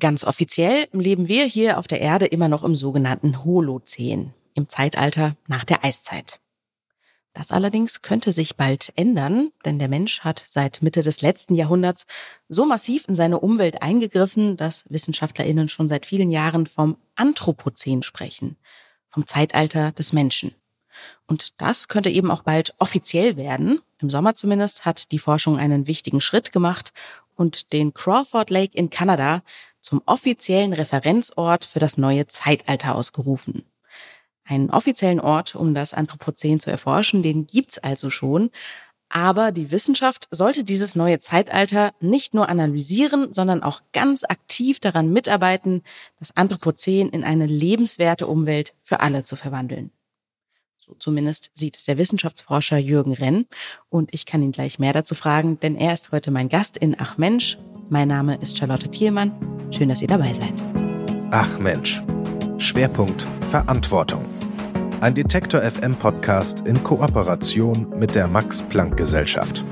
Ganz offiziell leben wir hier auf der Erde immer noch im sogenannten Holozän, im Zeitalter nach der Eiszeit. Das allerdings könnte sich bald ändern, denn der Mensch hat seit Mitte des letzten Jahrhunderts so massiv in seine Umwelt eingegriffen, dass Wissenschaftlerinnen schon seit vielen Jahren vom Anthropozän sprechen, vom Zeitalter des Menschen. Und das könnte eben auch bald offiziell werden. Im Sommer zumindest hat die Forschung einen wichtigen Schritt gemacht und den Crawford Lake in Kanada zum offiziellen Referenzort für das neue Zeitalter ausgerufen. Einen offiziellen Ort, um das Anthropozän zu erforschen, den gibt's also schon. Aber die Wissenschaft sollte dieses neue Zeitalter nicht nur analysieren, sondern auch ganz aktiv daran mitarbeiten, das Anthropozän in eine lebenswerte Umwelt für alle zu verwandeln. So zumindest sieht es der Wissenschaftsforscher Jürgen Renn. Und ich kann ihn gleich mehr dazu fragen, denn er ist heute mein Gast in Ach Mensch. Mein Name ist Charlotte Thielmann. Schön, dass ihr dabei seid. Ach Mensch. Schwerpunkt Verantwortung. Ein Detektor FM Podcast in Kooperation mit der Max Planck Gesellschaft.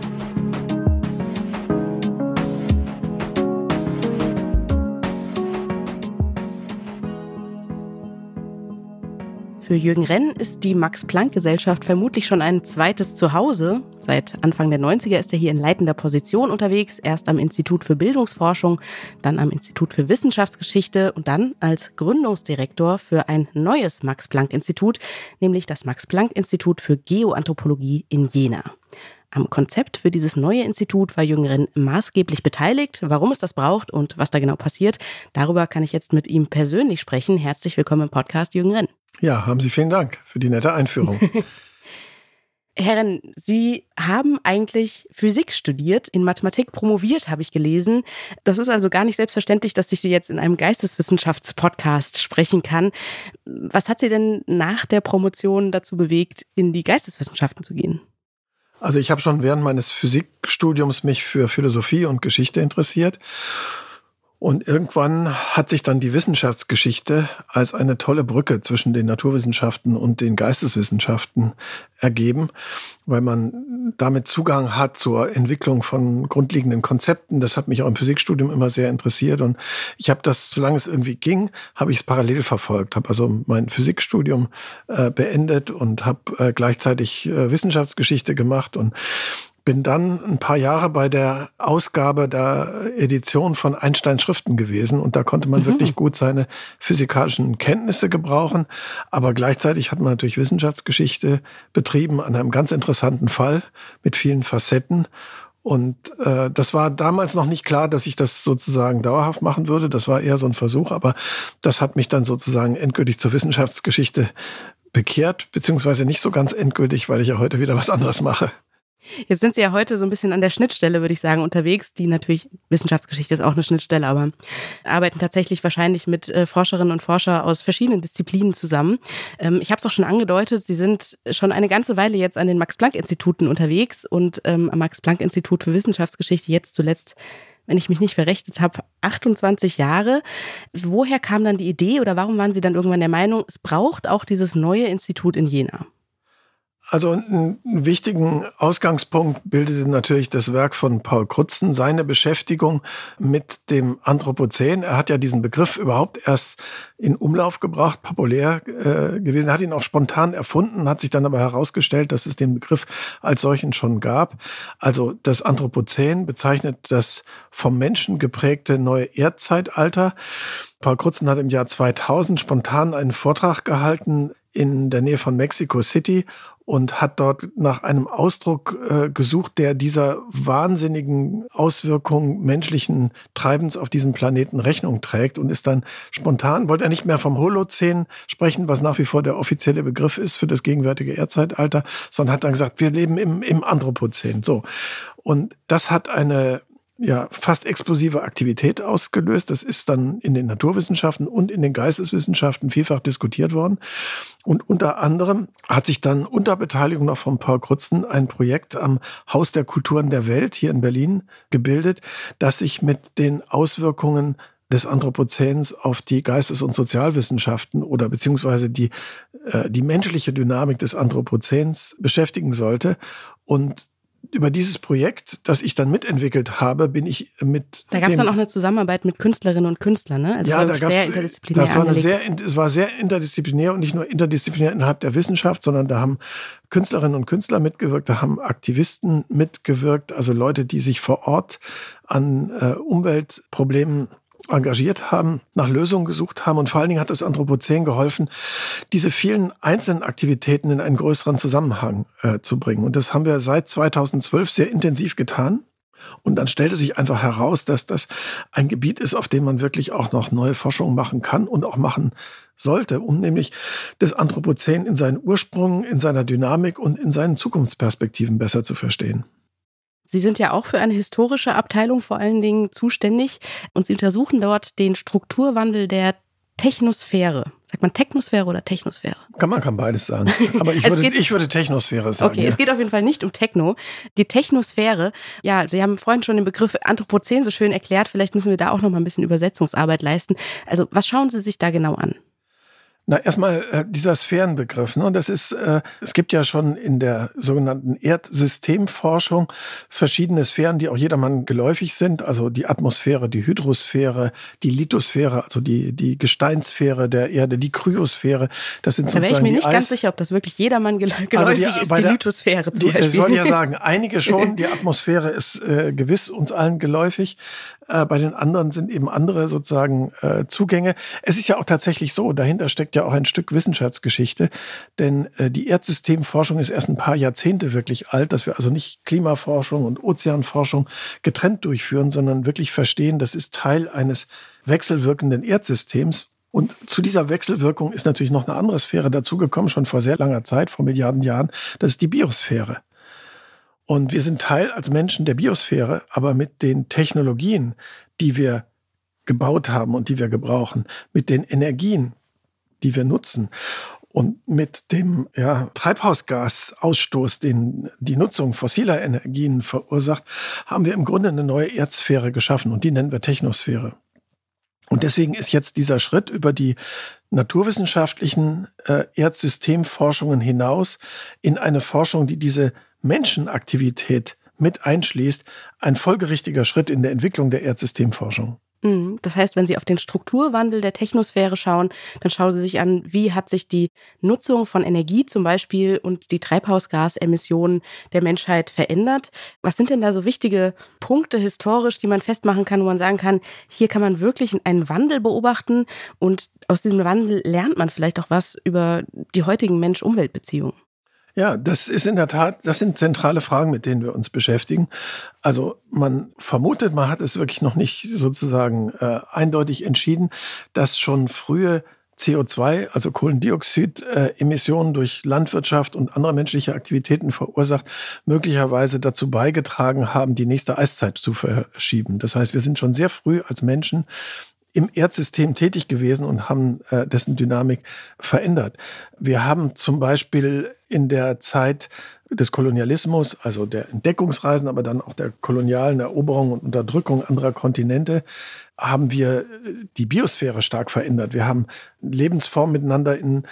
Für Jürgen Renn ist die Max-Planck-Gesellschaft vermutlich schon ein zweites Zuhause. Seit Anfang der 90er ist er hier in leitender Position unterwegs, erst am Institut für Bildungsforschung, dann am Institut für Wissenschaftsgeschichte und dann als Gründungsdirektor für ein neues Max-Planck-Institut, nämlich das Max-Planck-Institut für Geoanthropologie in Jena. Am Konzept für dieses neue Institut war Jürgen Renn maßgeblich beteiligt. Warum es das braucht und was da genau passiert, darüber kann ich jetzt mit ihm persönlich sprechen. Herzlich willkommen im Podcast, Jürgen Renn. Ja, haben Sie vielen Dank für die nette Einführung. Herren, Sie haben eigentlich Physik studiert, in Mathematik promoviert, habe ich gelesen. Das ist also gar nicht selbstverständlich, dass ich Sie jetzt in einem Geisteswissenschaftspodcast sprechen kann. Was hat Sie denn nach der Promotion dazu bewegt, in die Geisteswissenschaften zu gehen? Also ich habe schon während meines Physikstudiums mich für Philosophie und Geschichte interessiert und irgendwann hat sich dann die Wissenschaftsgeschichte als eine tolle Brücke zwischen den Naturwissenschaften und den Geisteswissenschaften ergeben, weil man damit Zugang hat zur Entwicklung von grundlegenden Konzepten. Das hat mich auch im Physikstudium immer sehr interessiert und ich habe das, solange es irgendwie ging, habe ich es parallel verfolgt, habe also mein Physikstudium äh, beendet und habe äh, gleichzeitig äh, Wissenschaftsgeschichte gemacht und bin dann ein paar Jahre bei der Ausgabe der Edition von Einstein Schriften gewesen und da konnte man mhm. wirklich gut seine physikalischen Kenntnisse gebrauchen, aber gleichzeitig hat man natürlich Wissenschaftsgeschichte betrieben an einem ganz interessanten Fall mit vielen Facetten und äh, das war damals noch nicht klar, dass ich das sozusagen dauerhaft machen würde. Das war eher so ein Versuch, aber das hat mich dann sozusagen endgültig zur Wissenschaftsgeschichte bekehrt, beziehungsweise nicht so ganz endgültig, weil ich ja heute wieder was anderes mache. Jetzt sind Sie ja heute so ein bisschen an der Schnittstelle, würde ich sagen, unterwegs, die natürlich, Wissenschaftsgeschichte ist auch eine Schnittstelle, aber arbeiten tatsächlich wahrscheinlich mit äh, Forscherinnen und Forscher aus verschiedenen Disziplinen zusammen. Ähm, ich habe es auch schon angedeutet, Sie sind schon eine ganze Weile jetzt an den Max-Planck-Instituten unterwegs und ähm, am Max-Planck-Institut für Wissenschaftsgeschichte jetzt zuletzt wenn ich mich nicht verrechnet habe, 28 Jahre. Woher kam dann die Idee oder warum waren Sie dann irgendwann der Meinung, es braucht auch dieses neue Institut in Jena? Also einen wichtigen Ausgangspunkt bildete natürlich das Werk von Paul Krutzen, seine Beschäftigung mit dem Anthropozän. Er hat ja diesen Begriff überhaupt erst in Umlauf gebracht, populär äh, gewesen. Hat ihn auch spontan erfunden, hat sich dann aber herausgestellt, dass es den Begriff als solchen schon gab. Also das Anthropozän bezeichnet das vom Menschen geprägte neue Erdzeitalter. Paul Krutzen hat im Jahr 2000 spontan einen Vortrag gehalten in der Nähe von Mexico City und hat dort nach einem Ausdruck äh, gesucht, der dieser wahnsinnigen Auswirkung menschlichen Treibens auf diesem Planeten Rechnung trägt und ist dann spontan, wollte er nicht mehr vom Holozän sprechen, was nach wie vor der offizielle Begriff ist für das gegenwärtige Erdzeitalter, sondern hat dann gesagt, wir leben im, im Anthropozän. So. Und das hat eine ja, fast explosive Aktivität ausgelöst. Das ist dann in den Naturwissenschaften und in den Geisteswissenschaften vielfach diskutiert worden. Und unter anderem hat sich dann unter Beteiligung noch von Paul Krutzen ein Projekt am Haus der Kulturen der Welt hier in Berlin gebildet, das sich mit den Auswirkungen des Anthropozäns auf die Geistes- und Sozialwissenschaften oder beziehungsweise die, äh, die menschliche Dynamik des Anthropozäns beschäftigen sollte. Und über dieses Projekt, das ich dann mitentwickelt habe, bin ich mit. Da gab es dann auch eine Zusammenarbeit mit Künstlerinnen und Künstlern, ne? Also ja, da gab sehr interdisziplinär. Das war eine sehr, es war sehr interdisziplinär und nicht nur interdisziplinär innerhalb der Wissenschaft, sondern da haben Künstlerinnen und Künstler mitgewirkt, da haben Aktivisten mitgewirkt, also Leute, die sich vor Ort an äh, Umweltproblemen engagiert haben, nach Lösungen gesucht haben und vor allen Dingen hat das Anthropozän geholfen, diese vielen einzelnen Aktivitäten in einen größeren Zusammenhang äh, zu bringen. Und das haben wir seit 2012 sehr intensiv getan. Und dann stellte sich einfach heraus, dass das ein Gebiet ist, auf dem man wirklich auch noch neue Forschung machen kann und auch machen sollte, um nämlich das Anthropozän in seinen Ursprüngen, in seiner Dynamik und in seinen Zukunftsperspektiven besser zu verstehen. Sie sind ja auch für eine historische Abteilung vor allen Dingen zuständig und Sie untersuchen dort den Strukturwandel der Technosphäre. Sagt man Technosphäre oder Technosphäre? Kann man kann beides sagen. Aber ich, würde, ich würde Technosphäre sagen. Okay, ja. es geht auf jeden Fall nicht um Techno. Die Technosphäre, ja, Sie haben vorhin schon den Begriff Anthropozän so schön erklärt. Vielleicht müssen wir da auch noch mal ein bisschen Übersetzungsarbeit leisten. Also, was schauen Sie sich da genau an? Na, erstmal äh, dieser Sphärenbegriff. Ne? Das ist, äh, es gibt ja schon in der sogenannten Erdsystemforschung verschiedene Sphären, die auch jedermann geläufig sind. Also die Atmosphäre, die Hydrosphäre, die Lithosphäre, also die, die Gesteinssphäre der Erde, die Kryosphäre. Das sind da wäre ich mir nicht ganz sicher, ob das wirklich jedermann geläufig also die, ist, die der, Lithosphäre zum die, Beispiel. Ich soll ja sagen, einige schon. Die Atmosphäre ist äh, gewiss uns allen geläufig. Äh, bei den anderen sind eben andere sozusagen äh, Zugänge. Es ist ja auch tatsächlich so, dahinter steckt ja auch ein Stück Wissenschaftsgeschichte, denn äh, die Erdsystemforschung ist erst ein paar Jahrzehnte wirklich alt, dass wir also nicht Klimaforschung und Ozeanforschung getrennt durchführen, sondern wirklich verstehen, das ist Teil eines wechselwirkenden Erdsystems. Und zu dieser Wechselwirkung ist natürlich noch eine andere Sphäre dazugekommen, schon vor sehr langer Zeit, vor Milliarden Jahren. Das ist die Biosphäre. Und wir sind Teil als Menschen der Biosphäre, aber mit den Technologien, die wir gebaut haben und die wir gebrauchen, mit den Energien, die wir nutzen und mit dem ja, Treibhausgasausstoß, den die Nutzung fossiler Energien verursacht, haben wir im Grunde eine neue Erdsphäre geschaffen und die nennen wir Technosphäre. Und deswegen ist jetzt dieser Schritt über die naturwissenschaftlichen äh, Erdsystemforschungen hinaus in eine Forschung, die diese Menschenaktivität mit einschließt, ein folgerichtiger Schritt in der Entwicklung der Erdsystemforschung. Mhm. Das heißt, wenn Sie auf den Strukturwandel der Technosphäre schauen, dann schauen Sie sich an, wie hat sich die Nutzung von Energie zum Beispiel und die Treibhausgasemissionen der Menschheit verändert. Was sind denn da so wichtige Punkte historisch, die man festmachen kann, wo man sagen kann, hier kann man wirklich einen Wandel beobachten und aus diesem Wandel lernt man vielleicht auch was über die heutigen Mensch-Umwelt-Beziehungen? Ja, das ist in der Tat, das sind zentrale Fragen, mit denen wir uns beschäftigen. Also man vermutet, man hat es wirklich noch nicht sozusagen äh, eindeutig entschieden, dass schon frühe CO2, also Kohlendioxid-Emissionen durch Landwirtschaft und andere menschliche Aktivitäten verursacht, möglicherweise dazu beigetragen haben, die nächste Eiszeit zu verschieben. Das heißt, wir sind schon sehr früh als Menschen im Erdsystem tätig gewesen und haben äh, dessen Dynamik verändert. Wir haben zum Beispiel in der Zeit des Kolonialismus, also der Entdeckungsreisen, aber dann auch der kolonialen Eroberung und Unterdrückung anderer Kontinente, haben wir die Biosphäre stark verändert. Wir haben Lebensformen miteinander in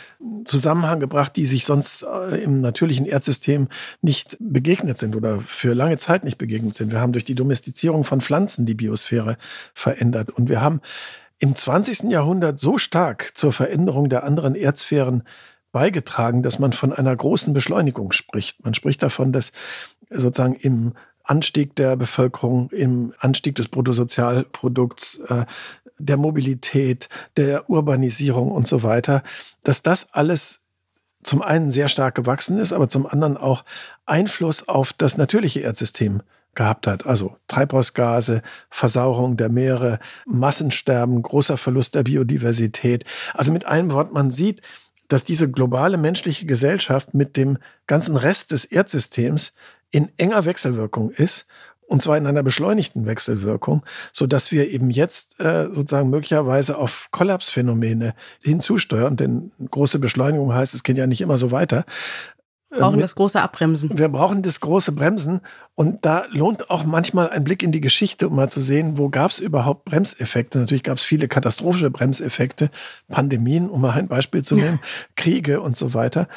Zusammenhang gebracht, die sich sonst äh, im natürlichen Erdsystem nicht begegnet sind oder für lange Zeit nicht begegnet sind. Wir haben durch die Domestizierung von Pflanzen die Biosphäre verändert und wir haben im 20. Jahrhundert so stark zur Veränderung der anderen Erdsphären beigetragen, dass man von einer großen Beschleunigung spricht. Man spricht davon, dass sozusagen im Anstieg der Bevölkerung, im Anstieg des Bruttosozialprodukts, äh, der Mobilität, der Urbanisierung und so weiter, dass das alles zum einen sehr stark gewachsen ist, aber zum anderen auch Einfluss auf das natürliche Erdsystem gehabt hat. Also Treibhausgase, Versauerung der Meere, Massensterben, großer Verlust der Biodiversität. Also mit einem Wort, man sieht, dass diese globale menschliche Gesellschaft mit dem ganzen Rest des Erdsystems in enger Wechselwirkung ist und zwar in einer beschleunigten Wechselwirkung, so dass wir eben jetzt äh, sozusagen möglicherweise auf Kollapsphänomene hinzusteuern, denn große Beschleunigung heißt, es geht ja nicht immer so weiter. Wir brauchen ähm, das große Abbremsen. Wir brauchen das große Bremsen. Und da lohnt auch manchmal ein Blick in die Geschichte, um mal zu sehen, wo gab es überhaupt Bremseffekte. Natürlich gab es viele katastrophische Bremseffekte, Pandemien, um mal ein Beispiel zu nehmen, Kriege und so weiter.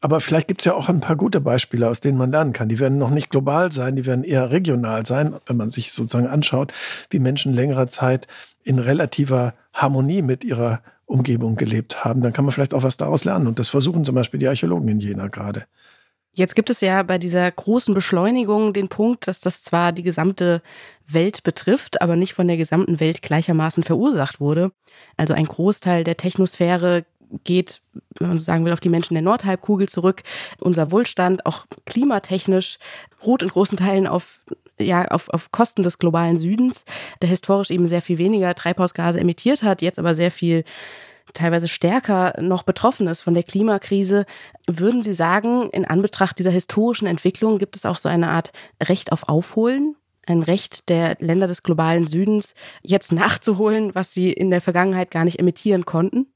Aber vielleicht gibt es ja auch ein paar gute Beispiele, aus denen man lernen kann. Die werden noch nicht global sein, die werden eher regional sein, wenn man sich sozusagen anschaut, wie Menschen längere Zeit in relativer Harmonie mit ihrer Umgebung gelebt haben. Dann kann man vielleicht auch was daraus lernen. Und das versuchen zum Beispiel die Archäologen in Jena gerade. Jetzt gibt es ja bei dieser großen Beschleunigung den Punkt, dass das zwar die gesamte Welt betrifft, aber nicht von der gesamten Welt gleichermaßen verursacht wurde. Also ein Großteil der Technosphäre geht, wenn man so sagen will, auf die Menschen der Nordhalbkugel zurück. Unser Wohlstand, auch klimatechnisch, ruht in großen Teilen auf ja, auf, auf Kosten des globalen Südens, der historisch eben sehr viel weniger Treibhausgase emittiert hat, jetzt aber sehr viel teilweise stärker noch betroffen ist von der Klimakrise. Würden Sie sagen, in Anbetracht dieser historischen Entwicklung gibt es auch so eine Art Recht auf Aufholen? Ein Recht der Länder des globalen Südens, jetzt nachzuholen, was sie in der Vergangenheit gar nicht emittieren konnten?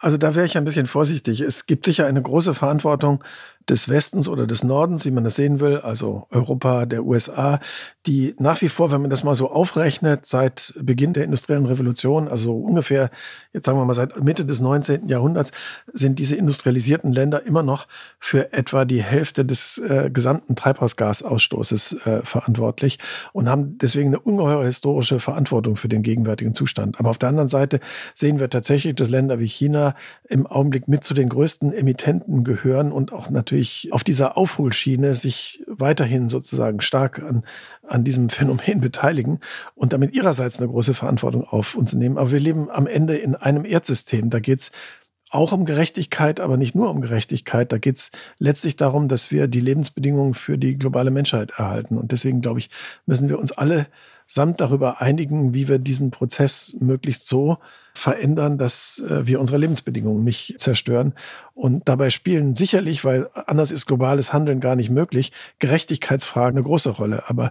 Also da wäre ich ein bisschen vorsichtig. Es gibt sicher eine große Verantwortung des Westens oder des Nordens, wie man das sehen will, also Europa, der USA, die nach wie vor, wenn man das mal so aufrechnet, seit Beginn der industriellen Revolution, also ungefähr, jetzt sagen wir mal seit Mitte des 19. Jahrhunderts, sind diese industrialisierten Länder immer noch für etwa die Hälfte des äh, gesamten Treibhausgasausstoßes äh, verantwortlich und haben deswegen eine ungeheure historische Verantwortung für den gegenwärtigen Zustand. Aber auf der anderen Seite sehen wir tatsächlich, dass Länder wie China im Augenblick mit zu den größten Emittenten gehören und auch natürlich natürlich auf dieser Aufholschiene sich weiterhin sozusagen stark an, an diesem Phänomen beteiligen und damit ihrerseits eine große Verantwortung auf uns nehmen. Aber wir leben am Ende in einem Erdsystem. Da geht es auch um Gerechtigkeit, aber nicht nur um Gerechtigkeit. Da geht es letztlich darum, dass wir die Lebensbedingungen für die globale Menschheit erhalten. Und deswegen, glaube ich, müssen wir uns alle samt darüber einigen, wie wir diesen Prozess möglichst so verändern, dass äh, wir unsere Lebensbedingungen nicht zerstören. Und dabei spielen sicherlich, weil anders ist globales Handeln gar nicht möglich, Gerechtigkeitsfragen eine große Rolle. Aber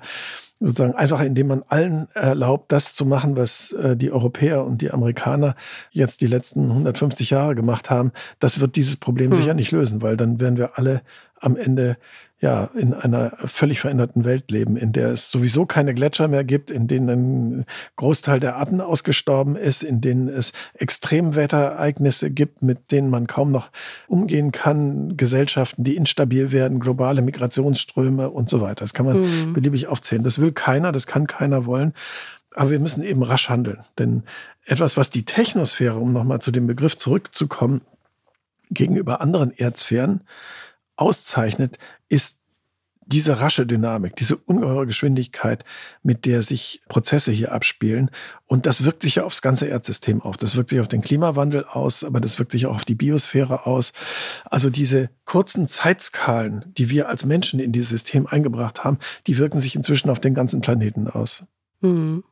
sozusagen einfach, indem man allen erlaubt, das zu machen, was äh, die Europäer und die Amerikaner jetzt die letzten 150 Jahre gemacht haben, das wird dieses Problem hm. sicher nicht lösen, weil dann werden wir alle am Ende ja, in einer völlig veränderten Welt leben, in der es sowieso keine Gletscher mehr gibt, in denen ein Großteil der Arten ausgestorben ist, in denen es Extremwetterereignisse gibt, mit denen man kaum noch umgehen kann, Gesellschaften, die instabil werden, globale Migrationsströme und so weiter. Das kann man mhm. beliebig aufzählen. Das will keiner, das kann keiner wollen. Aber wir müssen eben rasch handeln. Denn etwas, was die Technosphäre, um nochmal zu dem Begriff zurückzukommen, gegenüber anderen Erdsphären auszeichnet, ist diese rasche Dynamik, diese ungeheure Geschwindigkeit, mit der sich Prozesse hier abspielen. Und das wirkt sich ja aufs ganze Erdsystem auf. Das wirkt sich auf den Klimawandel aus, aber das wirkt sich auch auf die Biosphäre aus. Also diese kurzen Zeitskalen, die wir als Menschen in dieses System eingebracht haben, die wirken sich inzwischen auf den ganzen Planeten aus. Hm.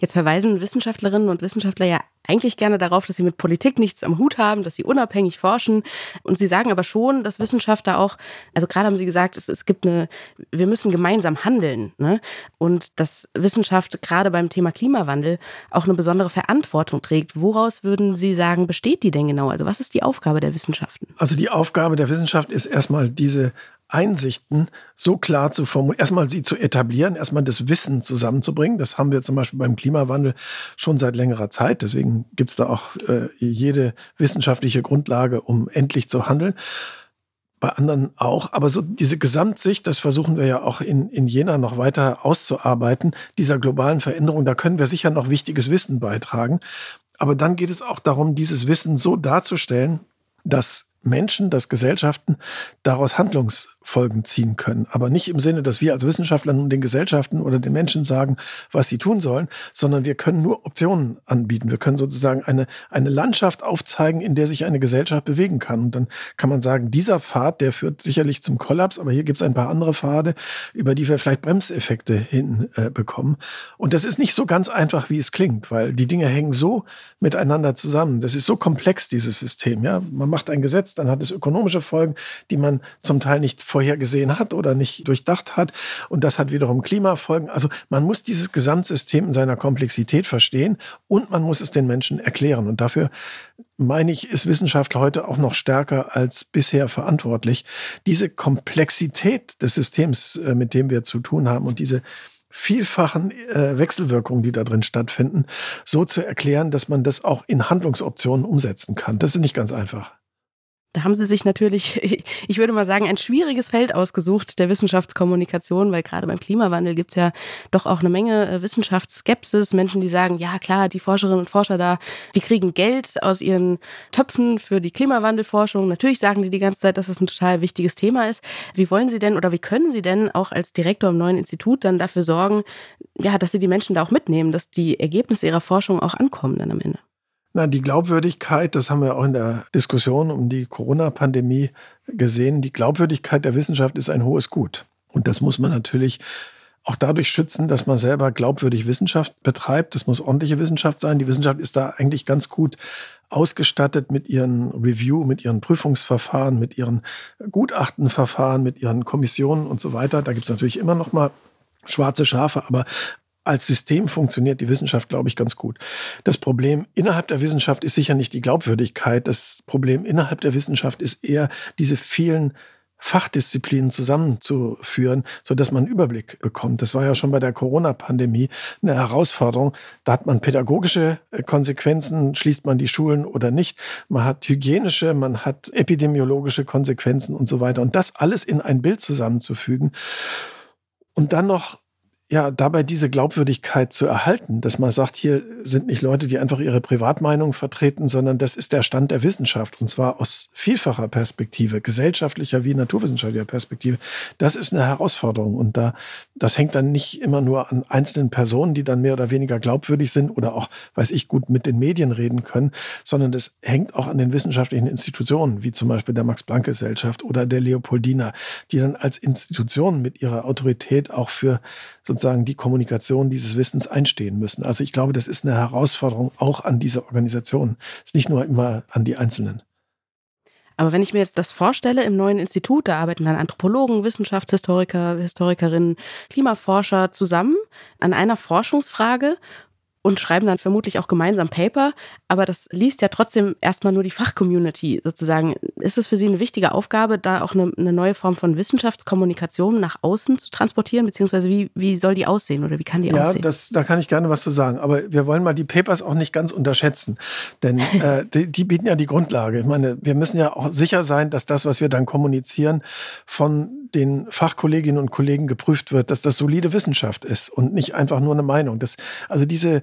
Jetzt verweisen Wissenschaftlerinnen und Wissenschaftler ja eigentlich gerne darauf, dass sie mit Politik nichts am Hut haben, dass sie unabhängig forschen. Und sie sagen aber schon, dass Wissenschaft da auch, also gerade haben sie gesagt, es, es gibt eine, wir müssen gemeinsam handeln. Ne? Und dass Wissenschaft gerade beim Thema Klimawandel auch eine besondere Verantwortung trägt. Woraus würden Sie sagen, besteht die denn genau? Also was ist die Aufgabe der Wissenschaften? Also die Aufgabe der Wissenschaft ist erstmal diese Einsichten so klar zu formulieren, erstmal sie zu etablieren, erstmal das Wissen zusammenzubringen. Das haben wir zum Beispiel beim Klimawandel schon seit längerer Zeit. Deswegen gibt es da auch äh, jede wissenschaftliche Grundlage, um endlich zu handeln. Bei anderen auch. Aber so diese Gesamtsicht, das versuchen wir ja auch in, in Jena noch weiter auszuarbeiten, dieser globalen Veränderung, da können wir sicher noch wichtiges Wissen beitragen. Aber dann geht es auch darum, dieses Wissen so darzustellen, dass Menschen, dass Gesellschaften daraus Handlungsfolgen ziehen können. Aber nicht im Sinne, dass wir als Wissenschaftler nun den Gesellschaften oder den Menschen sagen, was sie tun sollen, sondern wir können nur Optionen anbieten. Wir können sozusagen eine, eine Landschaft aufzeigen, in der sich eine Gesellschaft bewegen kann. Und dann kann man sagen, dieser Pfad, der führt sicherlich zum Kollaps, aber hier gibt es ein paar andere Pfade, über die wir vielleicht Bremseffekte hinbekommen. Äh, Und das ist nicht so ganz einfach, wie es klingt, weil die Dinge hängen so miteinander zusammen. Das ist so komplex, dieses System. Ja, man macht ein Gesetz, dann hat es ökonomische Folgen, die man zum Teil nicht vorhergesehen hat oder nicht durchdacht hat. Und das hat wiederum Klimafolgen. Also man muss dieses Gesamtsystem in seiner Komplexität verstehen und man muss es den Menschen erklären. Und dafür meine ich, ist Wissenschaft heute auch noch stärker als bisher verantwortlich, diese Komplexität des Systems, äh, mit dem wir zu tun haben und diese vielfachen äh, Wechselwirkungen, die da drin stattfinden, so zu erklären, dass man das auch in Handlungsoptionen umsetzen kann. Das ist nicht ganz einfach. Da haben Sie sich natürlich, ich würde mal sagen, ein schwieriges Feld ausgesucht der Wissenschaftskommunikation, weil gerade beim Klimawandel gibt es ja doch auch eine Menge äh, Wissenschaftsskepsis. Menschen, die sagen, ja klar, die Forscherinnen und Forscher da, die kriegen Geld aus ihren Töpfen für die Klimawandelforschung. Natürlich sagen die die ganze Zeit, dass das ein total wichtiges Thema ist. Wie wollen Sie denn oder wie können Sie denn auch als Direktor im neuen Institut dann dafür sorgen, ja, dass Sie die Menschen da auch mitnehmen, dass die Ergebnisse ihrer Forschung auch ankommen dann am Ende? Na, die Glaubwürdigkeit, das haben wir auch in der Diskussion um die Corona-Pandemie gesehen, die Glaubwürdigkeit der Wissenschaft ist ein hohes Gut. Und das muss man natürlich auch dadurch schützen, dass man selber glaubwürdig Wissenschaft betreibt. Das muss ordentliche Wissenschaft sein. Die Wissenschaft ist da eigentlich ganz gut ausgestattet mit ihren Review, mit ihren Prüfungsverfahren, mit ihren Gutachtenverfahren, mit ihren Kommissionen und so weiter. Da gibt es natürlich immer noch mal schwarze Schafe, aber als System funktioniert die Wissenschaft, glaube ich, ganz gut. Das Problem innerhalb der Wissenschaft ist sicher nicht die Glaubwürdigkeit. Das Problem innerhalb der Wissenschaft ist eher diese vielen Fachdisziplinen zusammenzuführen, so dass man einen Überblick bekommt. Das war ja schon bei der Corona-Pandemie eine Herausforderung. Da hat man pädagogische Konsequenzen, schließt man die Schulen oder nicht. Man hat hygienische, man hat epidemiologische Konsequenzen und so weiter. Und das alles in ein Bild zusammenzufügen und dann noch ja, dabei diese Glaubwürdigkeit zu erhalten, dass man sagt, hier sind nicht Leute, die einfach ihre Privatmeinung vertreten, sondern das ist der Stand der Wissenschaft und zwar aus vielfacher Perspektive, gesellschaftlicher wie naturwissenschaftlicher Perspektive. Das ist eine Herausforderung und da, das hängt dann nicht immer nur an einzelnen Personen, die dann mehr oder weniger glaubwürdig sind oder auch, weiß ich, gut mit den Medien reden können, sondern das hängt auch an den wissenschaftlichen Institutionen, wie zum Beispiel der Max-Planck-Gesellschaft oder der Leopoldina, die dann als Institutionen mit ihrer Autorität auch für sozusagen die Kommunikation dieses Wissens einstehen müssen. Also ich glaube, das ist eine Herausforderung auch an diese Organisationen. Es ist nicht nur immer an die Einzelnen. Aber wenn ich mir jetzt das vorstelle, im neuen Institut, da arbeiten dann Anthropologen, Wissenschaftshistoriker, Historikerinnen, Klimaforscher zusammen an einer Forschungsfrage und schreiben dann vermutlich auch gemeinsam Paper, aber das liest ja trotzdem erstmal nur die Fachcommunity sozusagen. Ist es für Sie eine wichtige Aufgabe, da auch eine, eine, neue Form von Wissenschaftskommunikation nach außen zu transportieren, beziehungsweise wie, wie soll die aussehen oder wie kann die ja, aussehen? Ja, da kann ich gerne was zu sagen, aber wir wollen mal die Papers auch nicht ganz unterschätzen, denn äh, die, die bieten ja die Grundlage. Ich meine, wir müssen ja auch sicher sein, dass das, was wir dann kommunizieren, von den Fachkolleginnen und Kollegen geprüft wird, dass das solide Wissenschaft ist und nicht einfach nur eine Meinung. Das, also diese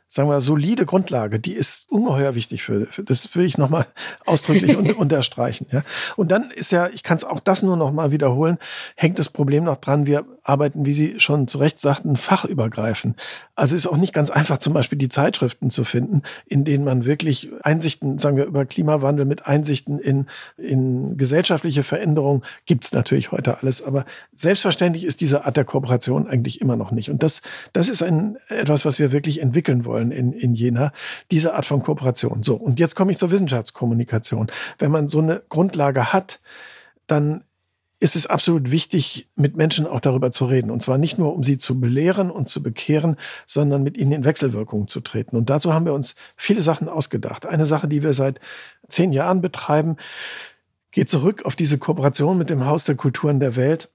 sagen wir, solide Grundlage, die ist ungeheuer wichtig für, für das will ich nochmal ausdrücklich un, unterstreichen. Ja. Und dann ist ja, ich kann es auch das nur nochmal wiederholen, hängt das Problem noch dran, wir arbeiten, wie Sie schon zu Recht sagten, fachübergreifend. Also ist auch nicht ganz einfach, zum Beispiel die Zeitschriften zu finden, in denen man wirklich Einsichten, sagen wir, über Klimawandel mit Einsichten in, in gesellschaftliche Veränderungen gibt es natürlich heute alles. Aber selbstverständlich ist diese Art der Kooperation eigentlich immer noch nicht. Und das, das ist ein, etwas, was wir wirklich entwickeln wollen in, in Jena, diese Art von Kooperation. So, und jetzt komme ich zur Wissenschaftskommunikation. Wenn man so eine Grundlage hat, dann ist es absolut wichtig, mit Menschen auch darüber zu reden. Und zwar nicht nur, um sie zu belehren und zu bekehren, sondern mit ihnen in Wechselwirkungen zu treten. Und dazu haben wir uns viele Sachen ausgedacht. Eine Sache, die wir seit zehn Jahren betreiben, geht zurück auf diese Kooperation mit dem Haus der Kulturen der Welt.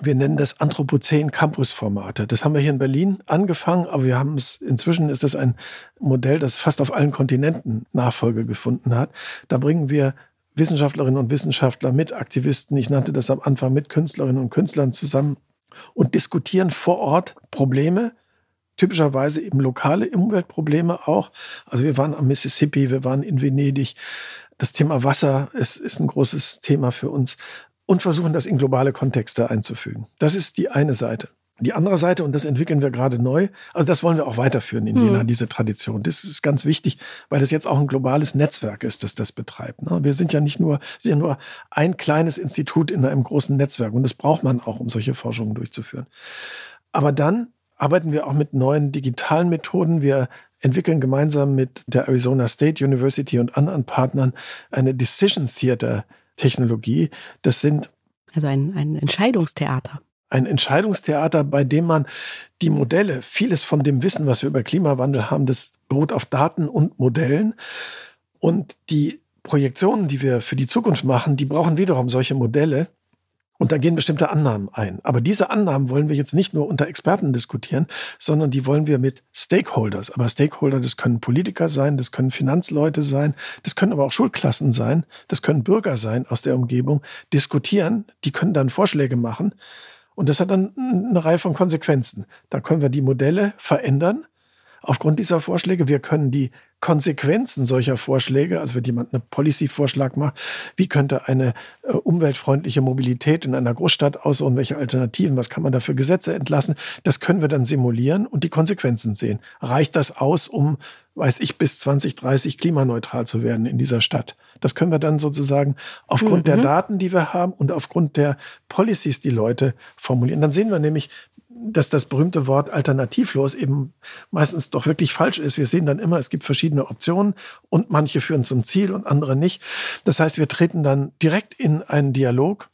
Wir nennen das Anthropozän Campus Formate. Das haben wir hier in Berlin angefangen, aber wir haben es, inzwischen ist es ein Modell, das fast auf allen Kontinenten Nachfolge gefunden hat. Da bringen wir Wissenschaftlerinnen und Wissenschaftler mit Aktivisten, ich nannte das am Anfang mit Künstlerinnen und Künstlern zusammen und diskutieren vor Ort Probleme, typischerweise eben lokale Umweltprobleme auch. Also wir waren am Mississippi, wir waren in Venedig. Das Thema Wasser ist, ist ein großes Thema für uns und versuchen das in globale Kontexte einzufügen. Das ist die eine Seite. Die andere Seite, und das entwickeln wir gerade neu, also das wollen wir auch weiterführen in Jena, mhm. diese Tradition. Das ist ganz wichtig, weil das jetzt auch ein globales Netzwerk ist, das das betreibt. Ne? Wir sind ja nicht nur, sind ja nur ein kleines Institut in einem großen Netzwerk und das braucht man auch, um solche Forschungen durchzuführen. Aber dann arbeiten wir auch mit neuen digitalen Methoden. Wir entwickeln gemeinsam mit der Arizona State University und anderen Partnern eine Decision Theater Technologie. Das sind also ein, ein Entscheidungstheater ein Entscheidungstheater, bei dem man die Modelle, vieles von dem Wissen, was wir über Klimawandel haben, das beruht auf Daten und Modellen. Und die Projektionen, die wir für die Zukunft machen, die brauchen wiederum solche Modelle. Und da gehen bestimmte Annahmen ein. Aber diese Annahmen wollen wir jetzt nicht nur unter Experten diskutieren, sondern die wollen wir mit Stakeholders. Aber Stakeholder, das können Politiker sein, das können Finanzleute sein, das können aber auch Schulklassen sein, das können Bürger sein aus der Umgebung, diskutieren. Die können dann Vorschläge machen. Und das hat dann eine Reihe von Konsequenzen. Da können wir die Modelle verändern aufgrund dieser Vorschläge. Wir können die Konsequenzen solcher Vorschläge, also wenn jemand einen Policy-Vorschlag macht, wie könnte eine äh, umweltfreundliche Mobilität in einer Großstadt aussehen, welche Alternativen, was kann man da für Gesetze entlassen, das können wir dann simulieren und die Konsequenzen sehen. Reicht das aus, um, weiß ich, bis 2030 klimaneutral zu werden in dieser Stadt? Das können wir dann sozusagen aufgrund mhm. der Daten, die wir haben und aufgrund der Policies, die Leute formulieren. Dann sehen wir nämlich, dass das berühmte Wort alternativlos eben meistens doch wirklich falsch ist. Wir sehen dann immer, es gibt verschiedene Optionen und manche führen zum Ziel und andere nicht. Das heißt, wir treten dann direkt in einen Dialog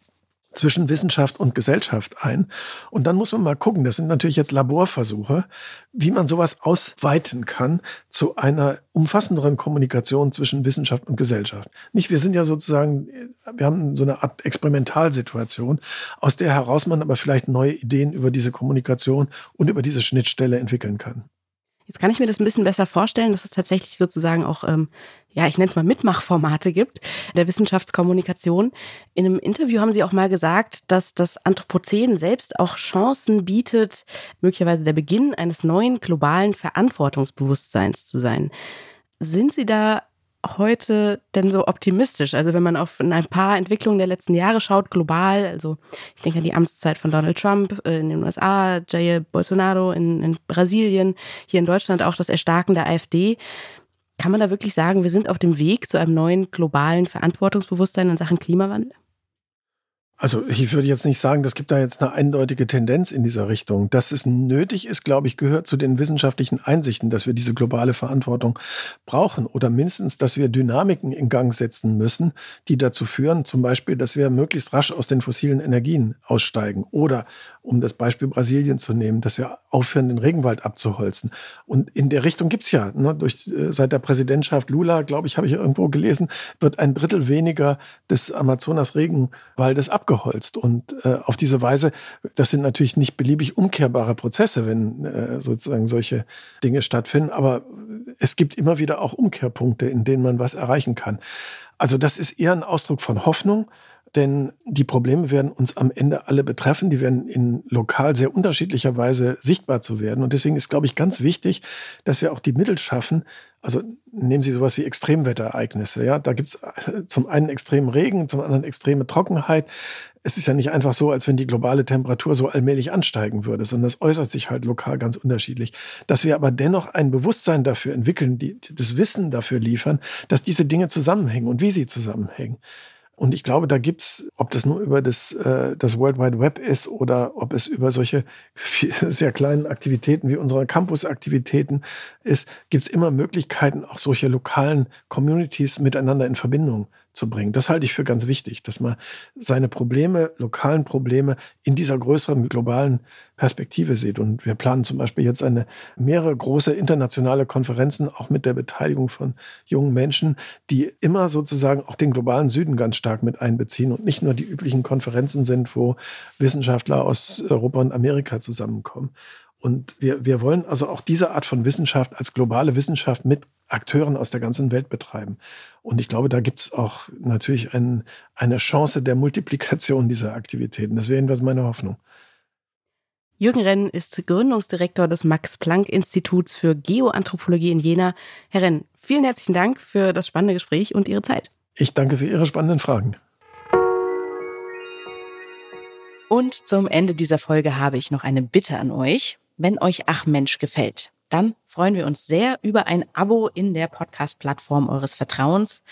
zwischen Wissenschaft und Gesellschaft ein. Und dann muss man mal gucken, das sind natürlich jetzt Laborversuche, wie man sowas ausweiten kann zu einer umfassenderen Kommunikation zwischen Wissenschaft und Gesellschaft. Nicht, wir sind ja sozusagen, wir haben so eine Art Experimentalsituation, aus der heraus man aber vielleicht neue Ideen über diese Kommunikation und über diese Schnittstelle entwickeln kann. Jetzt kann ich mir das ein bisschen besser vorstellen, dass es tatsächlich sozusagen auch, ähm, ja, ich nenne es mal Mitmachformate gibt der Wissenschaftskommunikation. In einem Interview haben Sie auch mal gesagt, dass das Anthropozän selbst auch Chancen bietet, möglicherweise der Beginn eines neuen globalen Verantwortungsbewusstseins zu sein. Sind Sie da heute denn so optimistisch? Also wenn man auf ein paar Entwicklungen der letzten Jahre schaut, global, also ich denke an die Amtszeit von Donald Trump äh, in den USA, Jair Bolsonaro in, in Brasilien, hier in Deutschland auch das Erstarken der AfD. Kann man da wirklich sagen, wir sind auf dem Weg zu einem neuen globalen Verantwortungsbewusstsein in Sachen Klimawandel? Also ich würde jetzt nicht sagen, das gibt da jetzt eine eindeutige Tendenz in dieser Richtung. Dass es nötig ist, glaube ich, gehört zu den wissenschaftlichen Einsichten, dass wir diese globale Verantwortung brauchen oder mindestens, dass wir Dynamiken in Gang setzen müssen, die dazu führen, zum Beispiel, dass wir möglichst rasch aus den fossilen Energien aussteigen oder, um das Beispiel Brasilien zu nehmen, dass wir aufhören, den Regenwald abzuholzen. Und in der Richtung gibt's ja, ne, durch, äh, seit der Präsidentschaft Lula, glaube ich, habe ich irgendwo gelesen, wird ein Drittel weniger des Amazonas-Regenwaldes abgeholzt abgeholzt. Und äh, auf diese Weise, das sind natürlich nicht beliebig umkehrbare Prozesse, wenn äh, sozusagen solche Dinge stattfinden, aber es gibt immer wieder auch Umkehrpunkte, in denen man was erreichen kann. Also das ist eher ein Ausdruck von Hoffnung, denn die Probleme werden uns am Ende alle betreffen. Die werden in lokal sehr unterschiedlicher Weise sichtbar zu werden. Und deswegen ist, glaube ich, ganz wichtig, dass wir auch die Mittel schaffen. Also nehmen Sie sowas wie Extremwetterereignisse. Ja, da gibt es äh, zum einen extremen Regen, zum anderen extreme Trockenheit. Es ist ja nicht einfach so, als wenn die globale Temperatur so allmählich ansteigen würde, sondern es äußert sich halt lokal ganz unterschiedlich. Dass wir aber dennoch ein Bewusstsein dafür entwickeln, die, das Wissen dafür liefern, dass diese Dinge zusammenhängen und wie sie zusammenhängen. Und ich glaube, da gibt's, ob das nur über das, äh, das World Wide Web ist oder ob es über solche sehr kleinen Aktivitäten wie unsere Campus-Aktivitäten ist, gibt's immer Möglichkeiten, auch solche lokalen Communities miteinander in Verbindung zu bringen. Das halte ich für ganz wichtig, dass man seine Probleme, lokalen Probleme in dieser größeren globalen Perspektive sieht. Und wir planen zum Beispiel jetzt eine mehrere große internationale Konferenzen, auch mit der Beteiligung von jungen Menschen, die immer sozusagen auch den globalen Süden ganz stark mit einbeziehen und nicht nur die üblichen Konferenzen sind, wo Wissenschaftler aus Europa und Amerika zusammenkommen. Und wir, wir wollen also auch diese Art von Wissenschaft als globale Wissenschaft mit Akteuren aus der ganzen Welt betreiben. Und ich glaube, da gibt es auch natürlich ein, eine Chance der Multiplikation dieser Aktivitäten. Das wäre jedenfalls meine Hoffnung. Jürgen Renn ist Gründungsdirektor des Max-Planck-Instituts für Geoanthropologie in Jena. Herr Renn, vielen herzlichen Dank für das spannende Gespräch und Ihre Zeit. Ich danke für Ihre spannenden Fragen. Und zum Ende dieser Folge habe ich noch eine Bitte an euch. Wenn euch Ach Mensch gefällt, dann freuen wir uns sehr über ein Abo in der Podcast-Plattform eures Vertrauens.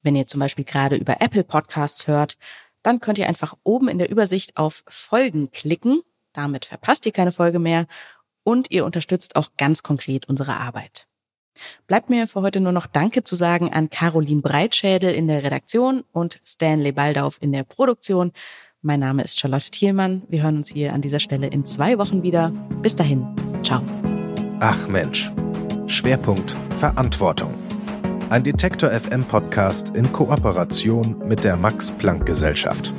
Wenn ihr zum Beispiel gerade über Apple Podcasts hört, dann könnt ihr einfach oben in der Übersicht auf Folgen klicken. Damit verpasst ihr keine Folge mehr und ihr unterstützt auch ganz konkret unsere Arbeit. Bleibt mir für heute nur noch Danke zu sagen an Caroline Breitschädel in der Redaktion und Stanley Baldauf in der Produktion. Mein Name ist Charlotte Thielmann. Wir hören uns hier an dieser Stelle in zwei Wochen wieder. Bis dahin. Ciao. Ach Mensch. Schwerpunkt Verantwortung. Ein Detektor FM Podcast in Kooperation mit der Max Planck Gesellschaft.